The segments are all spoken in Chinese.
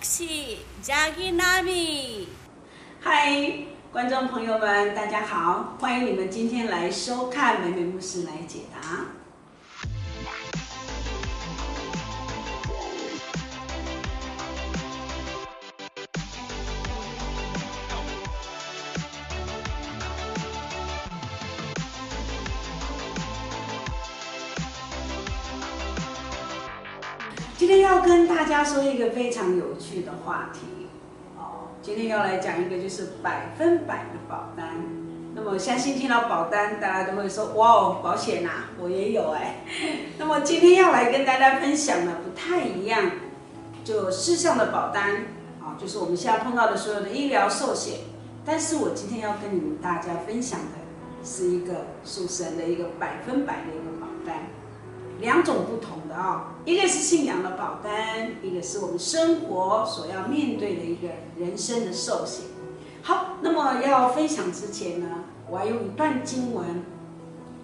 是加吉拉米。嗨，观众朋友们，大家好，欢迎你们今天来收看《美美故事》来解答。今天要跟大家说一个非常有趣的话题哦。今天要来讲一个就是百分百的保单。那么相信听到保单，大家都会说哇哦，保险呐，我也有哎。那么今天要来跟大家分享的不太一样，就世上的保单啊，就是我们现在碰到的所有的医疗寿险。但是我今天要跟你们大家分享的是一个属神的一个百分百的一个保单。两种不同的啊，一个是信仰的保单，一个是我们生活所要面对的一个人生的寿险。好，那么要分享之前呢，我要用一段经文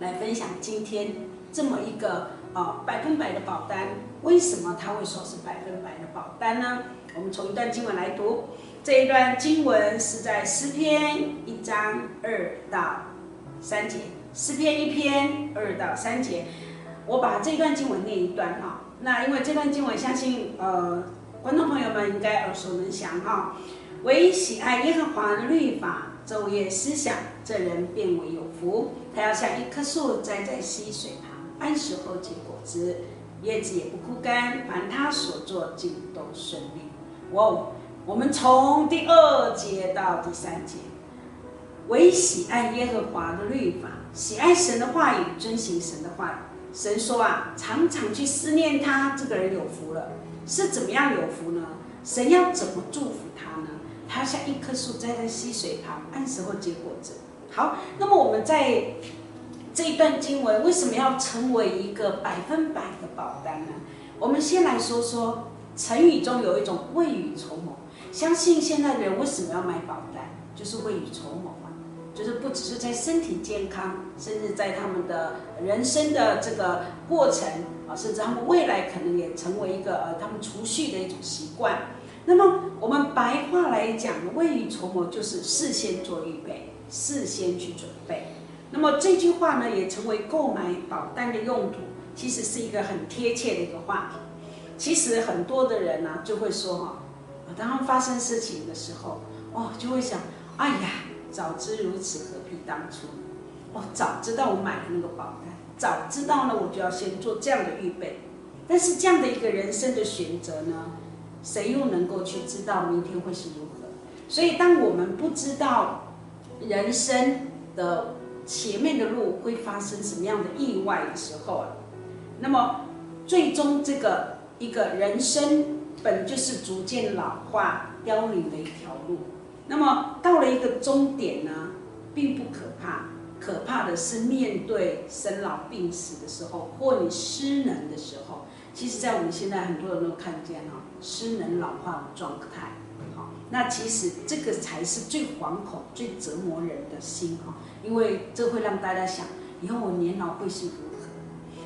来分享今天这么一个啊百分百的保单。为什么他会说是百分百的保单呢？我们从一段经文来读，这一段经文是在诗篇一章二到三节，诗篇一篇二到三节。我把这段经文念一段哈，那因为这段经文，相信呃观众朋友们应该耳熟能详哈。唯喜爱耶和华的律法，昼夜思想，这人便为有福。他要像一棵树栽在溪水旁，按时候结果子，叶子也不枯干，凡他所做尽都顺利。哇，我们从第二节到第三节，唯喜爱耶和华的律法，喜爱神的话语，遵行神的话语。神说啊，常常去思念他，这个人有福了。是怎么样有福呢？神要怎么祝福他呢？他像一棵树栽在溪水旁，按时候结果子。好，那么我们在这一段经文为什么要成为一个百分百的保单呢？我们先来说说成语中有一种未雨绸缪。相信现在的人为什么要买保单？就是未雨绸缪。就是不只是在身体健康，甚至在他们的人生的这个过程啊，甚至他们未来可能也成为一个呃他们储蓄的一种习惯。那么我们白话来讲，未雨绸缪就是事先做预备，事先去准备。那么这句话呢，也成为购买保单的用途，其实是一个很贴切的一个话题。其实很多的人呢，就会说哈，当他们发生事情的时候，哦，就会想，哎呀。早知如此，何必当初？哦，早知道我买了那个保单，早知道呢，我就要先做这样的预备。但是这样的一个人生的选择呢，谁又能够去知道明天会是如何？所以，当我们不知道人生的前面的路会发生什么样的意外的时候啊，那么最终这个一个人生本就是逐渐老化凋零的一条路。那么到了一个终点呢，并不可怕，可怕的是面对生老病死的时候，或你失能的时候。其实，在我们现在很多人都看见哈，失能老化的状态。好，那其实这个才是最惶恐、最折磨人的心哈，因为这会让大家想，以后我年老会是如何？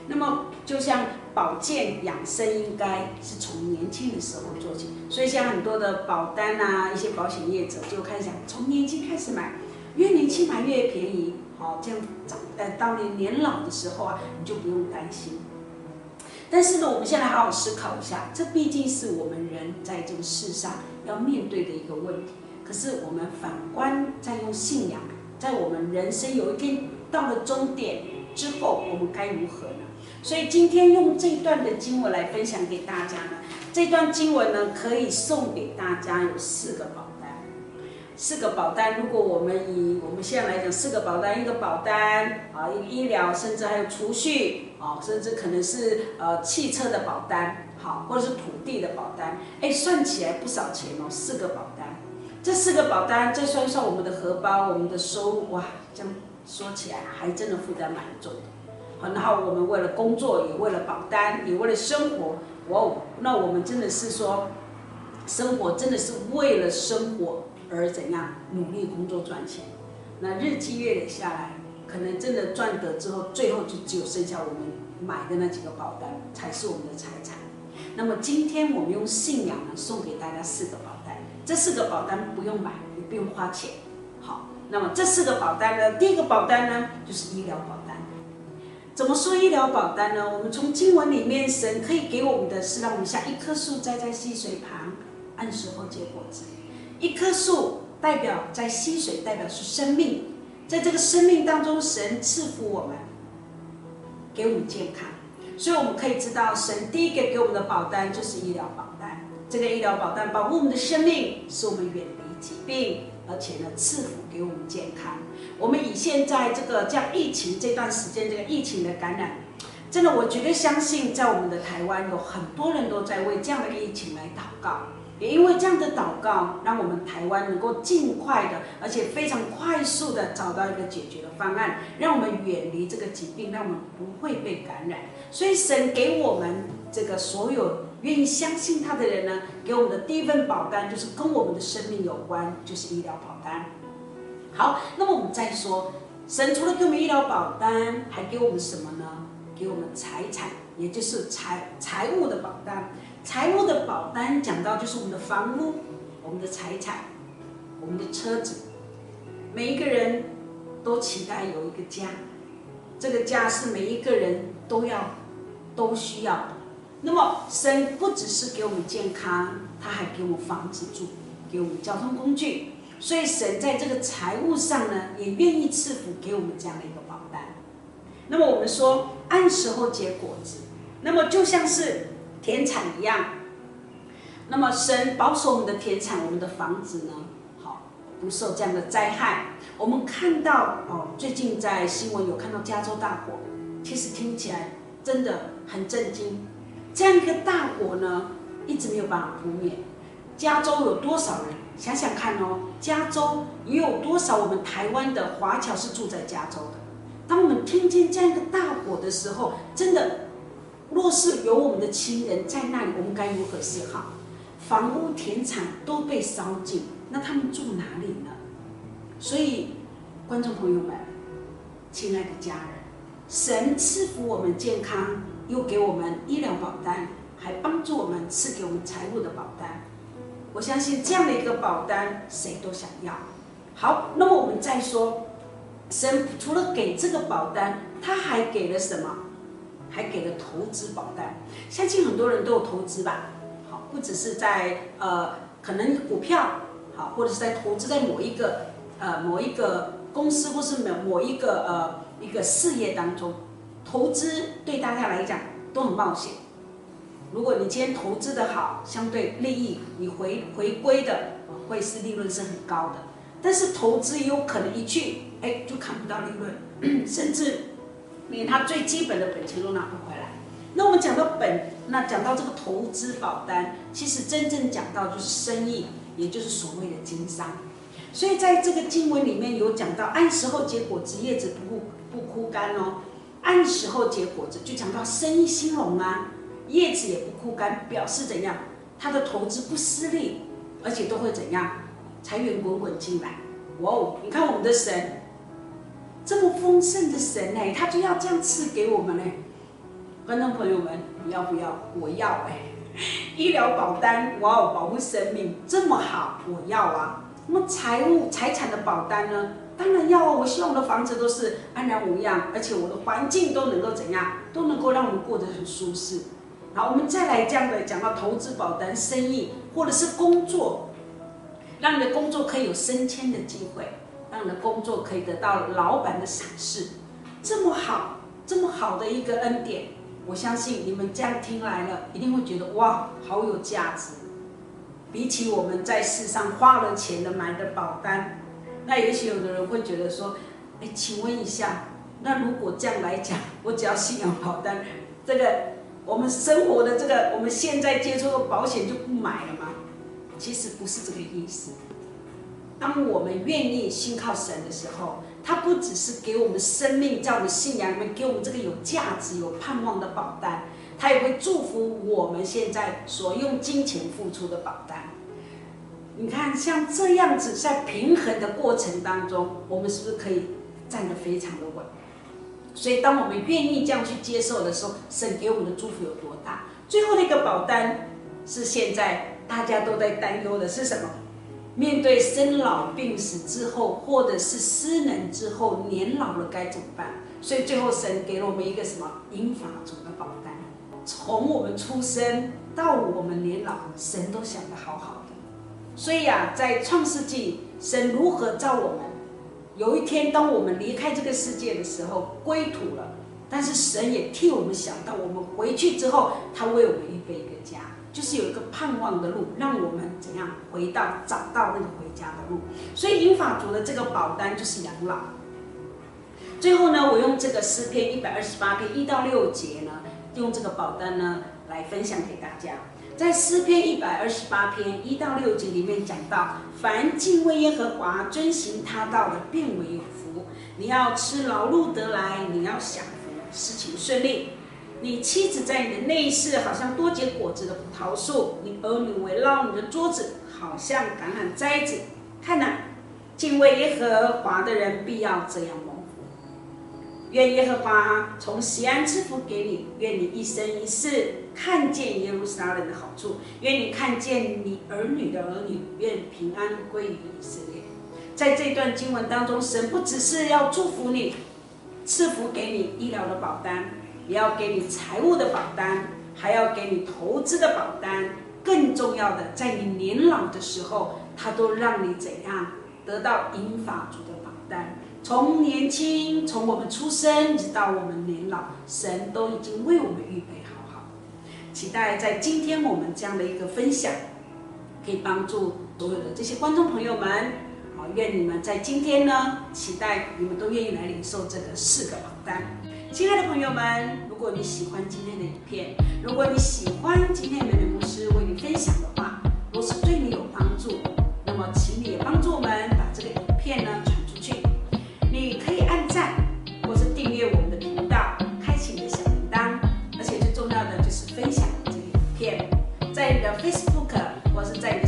那么，就像保健养生，应该是从年轻的时候做起。所以，像很多的保单啊，一些保险业者就开始讲，从年轻开始买，越年轻买越便宜。好，这样长呃，当你年老的时候啊，你就不用担心。但是呢，我们现在好好思考一下，这毕竟是我们人在这个世上要面对的一个问题。可是，我们反观在用信仰，在我们人生有一天到了终点之后，我们该如何呢？所以今天用这段的经文来分享给大家呢，这段经文呢，可以送给大家有四个保单，四个保单。如果我们以我们现在来讲，四个保单，一个保单啊，一个医疗，甚至还有储蓄啊，甚至可能是呃汽车的保单，好，或者是土地的保单，哎，算起来不少钱哦，四个保单。这四个保单再算算我们的荷包，我们的收入，哇，这样说起来还真的负担蛮重的。然后，我们为了工作，也为了保单，也为了生活，哇哦，那我们真的是说，生活真的是为了生活而怎样努力工作赚钱。那日积月累下来，可能真的赚得之后，最后就只有剩下我们买的那几个保单才是我们的财产。那么今天我们用信仰呢，送给大家四个保单，这四个保单不用买，也不用花钱。好，那么这四个保单呢，第一个保单呢就是医疗保。怎么说医疗保单呢？我们从经文里面，神可以给我们的是让我们像一棵树栽在溪水旁，按时候结果子。一棵树代表在溪水，代表是生命，在这个生命当中，神赐福我们，给我们健康。所以我们可以知道，神第一个给我们的保单就是医疗保。这个医疗保单保护我们的生命，使我们远离疾病，而且呢，赐福给我们健康。我们以现在这个这样疫情这段时间，这个疫情的感染，真的，我绝对相信，在我们的台湾有很多人都在为这样的疫情来祷告。也因为这样的祷告，让我们台湾能够尽快的，而且非常快速的找到一个解决的方案，让我们远离这个疾病，让我们不会被感染。所以神给我们这个所有愿意相信他的人呢，给我们的第一份保单就是跟我们的生命有关，就是医疗保单。好，那么我们再说，神除了给我们医疗保单，还给我们什么呢？给我们财产，也就是财财务的保单。财务的保单讲到就是我们的房屋、我们的财产、我们的车子，每一个人都期待有一个家，这个家是每一个人都要、都需要。那么神不只是给我们健康，他还给我们房子住，给我们交通工具，所以神在这个财务上呢，也愿意赐福给我们这样的一个保单。那么我们说按时候结果子，那么就像是。田产一样，那么神保守我们的田产，我们的房子呢，好不受这样的灾害。我们看到哦，最近在新闻有看到加州大火，其实听起来真的很震惊。这样一个大火呢，一直没有办法扑灭。加州有多少人？想想看哦，加州也有多少我们台湾的华侨是住在加州的？当我们听见这样一个大火的时候，真的。若是有我们的亲人在那里，我们该如何是好？房屋、田产都被烧尽，那他们住哪里呢？所以，观众朋友们，亲爱的家人，神赐福我们健康，又给我们医疗保单，还帮助我们赐给我们财务的保单。我相信这样的一个保单，谁都想要。好，那么我们再说，神除了给这个保单，他还给了什么？还给了投资保单，相信很多人都有投资吧？好，不只是在呃，可能股票，好，或者是在投资在某一个呃某一个公司，或是某某一个呃一个事业当中，投资对大家来讲都很冒险。如果你今天投资的好，相对利益你回回归的会是利润是很高的，但是投资有可能一去，哎，就看不到利润，甚至。连他最基本的本钱都拿不回来。那我们讲到本，那讲到这个投资保单，其实真正讲到就是生意，也就是所谓的经商。所以在这个经文里面有讲到，按时候结果子，叶子不不枯干哦。按时候结果子，就讲到生意兴隆啊，叶子也不枯干，表示怎样？他的投资不失利，而且都会怎样？财源滚滚进来。哇哦，你看我们的神。这么丰盛的神呢，他就要这样赐给我们呢。观众朋友们，你要不要？我要哎！医疗保单，哇哦，保护生命这么好，我要啊。那么财务财产的保单呢？当然要啊。我希望我的房子都是安然无恙，而且我的环境都能够怎样？都能够让我们过得很舒适。好，我们再来这样的讲到投资保单、生意或者是工作，让你的工作可以有升迁的机会。让你的工作可以得到老板的赏识，这么好，这么好的一个恩典，我相信你们这样听来了，一定会觉得哇，好有价值。比起我们在世上花了钱的买的保单，那也许有的人会觉得说，哎，请问一下，那如果这样来讲，我只要信仰保单，这个我们生活的这个我们现在接触的保险就不买了吗？其实不是这个意思。当我们愿意信靠神的时候，他不只是给我们生命，在我们信仰里面给我们这个有价值、有盼望的保单，他也会祝福我们现在所用金钱付出的保单。你看，像这样子在平衡的过程当中，我们是不是可以站得非常的稳？所以，当我们愿意这样去接受的时候，神给我们的祝福有多大？最后那个保单是现在大家都在担忧的是什么？面对生老病死之后，或者是失能之后，年老了该怎么办？所以最后神给了我们一个什么英法族的保单？从我们出生到我们年老，神都想得好好。所以啊，在创世纪，神如何造我们？有一天，当我们离开这个世界的时候，归土了。但是神也替我们想到，我们回去之后，他为我们预备一个家，就是有一个盼望的路，让我们怎样回到找到那个回家的路。所以英法族的这个保单就是养老。最后呢，我用这个诗篇一百二十八篇一到六节呢，用这个保单呢来分享给大家。在诗篇一百二十八篇一到六节里面讲到，凡敬畏耶和华、遵行他道的，便为有福。你要吃劳碌得来，你要享福，事情顺利。你妻子在你的内室，好像多结果子的葡萄树；你儿女围绕你的桌子，好像橄榄栽子。看哪，敬畏耶和华的人必要这样蒙。愿耶和华从西安赐福给你，愿你一生一世看见耶路撒冷的好处，愿你看见你儿女的儿女，愿平安归于以色列。在这段经文当中，神不只是要祝福你，赐福给你医疗的保单，也要给你财务的保单，还要给你投资的保单。更重要的，在你年老的时候，他都让你怎样得到银法族的保单。从年轻，从我们出生直到我们年老，神都已经为我们预备好好。期待在今天我们这样的一个分享，可以帮助所有的这些观众朋友们。好，愿你们在今天呢，期待你们都愿意来领受这个四个榜单。亲爱的朋友们，如果你喜欢今天的影片，如果你喜欢今天美美牧师为你分享的话，我是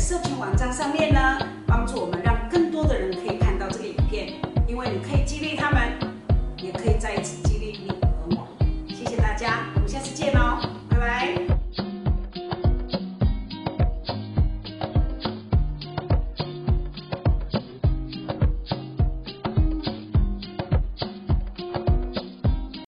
这篇文章上面呢，帮助我们让更。